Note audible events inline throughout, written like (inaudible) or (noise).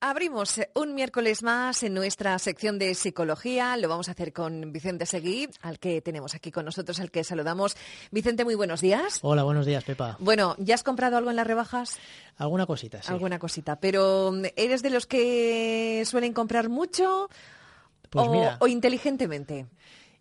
Abrimos un miércoles más en nuestra sección de psicología. Lo vamos a hacer con Vicente Seguí, al que tenemos aquí con nosotros, al que saludamos. Vicente, muy buenos días. Hola, buenos días, Pepa. Bueno, ¿ya has comprado algo en las rebajas? Alguna cosita, sí. Alguna cosita. Pero ¿eres de los que suelen comprar mucho pues o, o inteligentemente?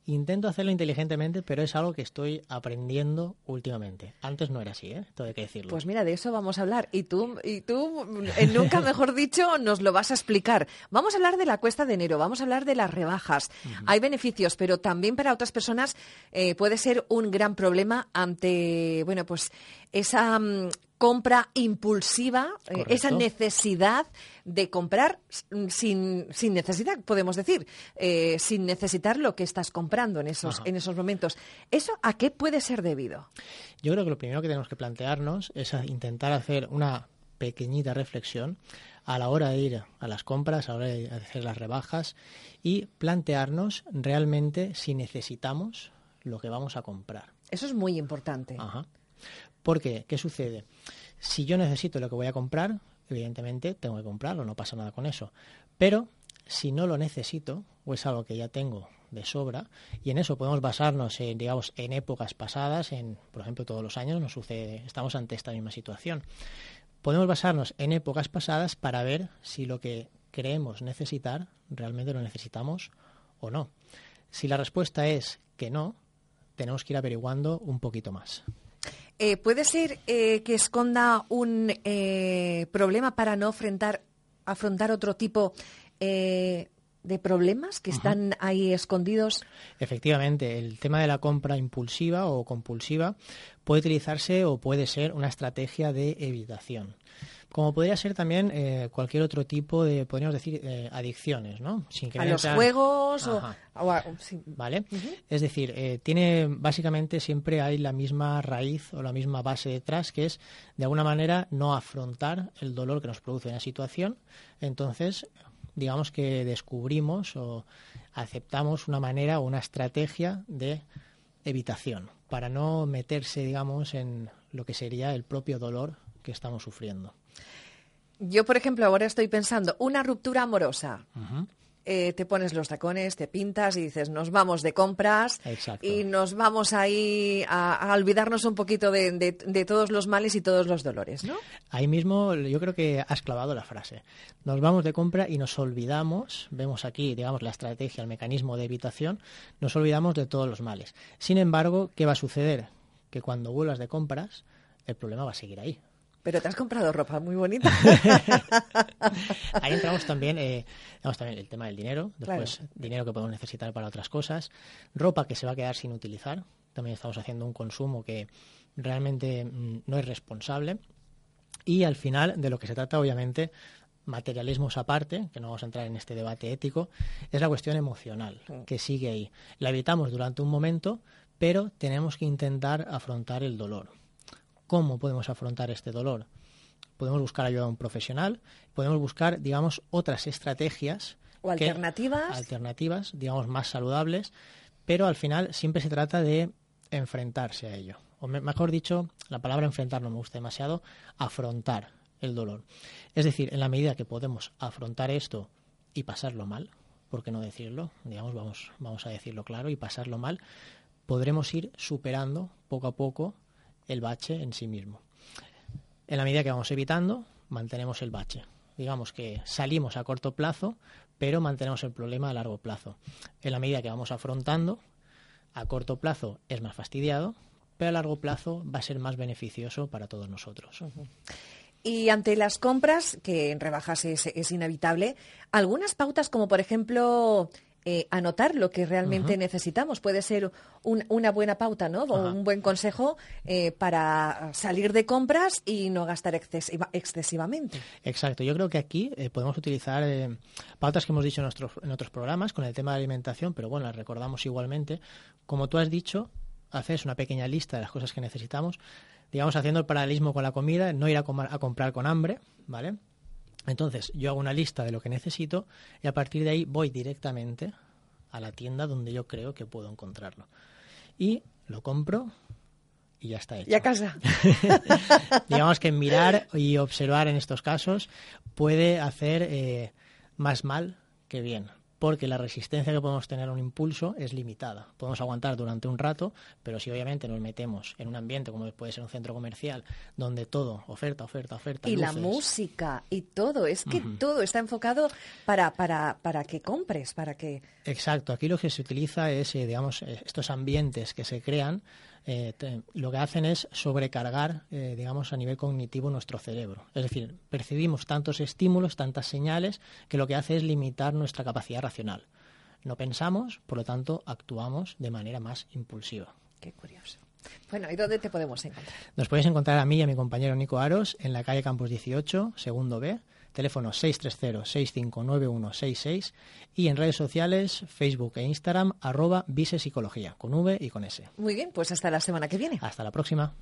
Intento hacerlo inteligentemente, pero es algo que estoy aprendiendo últimamente. Antes no era así, ¿eh? Todo hay que decirlo. Pues mira, de eso vamos a hablar. Y tú, y tú, nunca mejor dicho, nos lo vas a explicar. Vamos a hablar de la cuesta de enero, vamos a hablar de las rebajas. Hay beneficios, pero también para otras personas eh, puede ser un gran problema ante, bueno, pues esa mm, compra impulsiva, eh, esa necesidad de comprar sin, sin necesidad, podemos decir, eh, sin necesitar lo que estás comprando en esos, en esos momentos. ¿Eso a qué puede ser debido? Yo creo que lo primero que tenemos que plantearnos es intentar hacer una pequeñita reflexión a la hora de ir a las compras, a la hora de hacer las rebajas y plantearnos realmente si necesitamos lo que vamos a comprar. Eso es muy importante. Ajá. ¿Por qué? ¿Qué sucede? Si yo necesito lo que voy a comprar, evidentemente tengo que comprarlo, no pasa nada con eso. Pero si no lo necesito, o es algo que ya tengo de sobra, y en eso podemos basarnos en, digamos, en épocas pasadas, en, por ejemplo, todos los años nos sucede, estamos ante esta misma situación. Podemos basarnos en épocas pasadas para ver si lo que creemos necesitar realmente lo necesitamos o no. Si la respuesta es que no, tenemos que ir averiguando un poquito más. Eh, ¿Puede ser eh, que esconda un eh, problema para no afrontar, afrontar otro tipo de problemas que están ahí escondidos? Efectivamente, el tema de la compra impulsiva o compulsiva puede utilizarse o puede ser una estrategia de evitación como podría ser también eh, cualquier otro tipo de, podríamos decir, eh, adicciones, ¿no? Sin que a los juegos o... ¿Vale? Es decir, eh, tiene, básicamente siempre hay la misma raíz o la misma base detrás, que es, de alguna manera, no afrontar el dolor que nos produce una situación. Entonces, digamos que descubrimos o aceptamos una manera o una estrategia de evitación para no meterse, digamos, en lo que sería el propio dolor que estamos sufriendo. Yo, por ejemplo, ahora estoy pensando, una ruptura amorosa. Eh, te pones los tacones, te pintas y dices, nos vamos de compras y nos vamos ahí a, olvidarnos un poquito de, todos los males y todos los dolores, ¿no? Ahí mismo yo creo que has clavado la frase. Nos vamos de compra y nos olvidamos, vemos aquí, digamos, la estrategia, el mecanismo de evitación, nos olvidamos de todos los males. Sin embargo, ¿qué va a suceder? Que cuando vuelvas de compras, el problema va a seguir ahí. Pero te has comprado ropa muy bonita. (laughs) Ahí entramos también, eh, también el tema del dinero, después dinero que podemos necesitar para otras cosas, ropa que se va a quedar sin utilizar, también estamos haciendo un consumo que realmente mm, no es responsable y al final de lo que se trata obviamente materialismos aparte, que no vamos a entrar en este debate ético, es la cuestión emocional que sigue ahí. La evitamos durante un momento, pero tenemos que intentar afrontar el dolor. ¿Cómo podemos afrontar este dolor? Podemos buscar ayuda a un profesional, podemos buscar, digamos, otras estrategias. O alternativas. alternativas, digamos, más saludables, pero al final siempre se trata de enfrentarse a ello. O mejor dicho, la palabra enfrentar no me gusta demasiado, afrontar el dolor. Es decir, en la medida que podemos afrontar esto y pasarlo mal, ¿por qué no decirlo? Digamos, vamos, vamos a decirlo claro, y pasarlo mal, podremos ir superando poco a poco el bache en sí mismo. En la medida que vamos evitando, mantenemos el bache. Digamos que salimos a corto plazo, pero mantenemos el problema a largo plazo. En la medida que vamos afrontando, a corto plazo es más fastidiado, pero a largo plazo va a ser más beneficioso para todos nosotros. Y ante las compras, que en rebajas es, inevitable, algunas pautas como por ejemplo eh, anotar lo que realmente necesitamos. Puede ser una buena pauta, ¿no? O un buen consejo eh, para salir de compras y no gastar excesivamente. Exacto. Yo creo que aquí eh, podemos utilizar pautas que hemos dicho en, nuestros, en otros programas con el tema de alimentación, pero bueno, las recordamos igualmente. Como tú has dicho, haces una pequeña lista de las cosas que necesitamos, digamos, haciendo el paralelismo con la comida, no ir a, a comprar con hambre, ¿vale? Entonces, yo hago una lista de lo que necesito y a partir de ahí voy directamente a la tienda donde yo creo que puedo encontrarlo. Y lo compro y ya está hecho. Y a casa. (laughs) (laughs) Digamos que mirar y observar en estos casos puede hacer eh, más mal que bien porque la resistencia que podemos tener a un impulso es limitada. Podemos aguantar durante un rato, pero si obviamente nos metemos en un ambiente como puede ser un centro comercial, donde todo, oferta, oferta, oferta. Y la música y todo, es que todo está enfocado para, para, para que compres, para que... Exacto, aquí lo que se utiliza es, eh, digamos, eh, estos ambientes que se crean eh, lo que hacen es sobrecargar, eh, digamos, a nivel cognitivo nuestro cerebro. Es decir, percibimos tantos estímulos, tantas señales, que lo que hace es limitar nuestra capacidad racional. No pensamos, por lo tanto, actuamos de manera más impulsiva. Qué curioso. Bueno, ¿y dónde te podemos encontrar? Nos podéis encontrar a mí y a mi compañero Nico Aros en la calle Campos 18, segundo B, teléfono 630-659166 y en redes sociales, Facebook e Instagram, arroba Psicología, con V y con S. Muy bien, pues hasta la semana que viene. Hasta la próxima.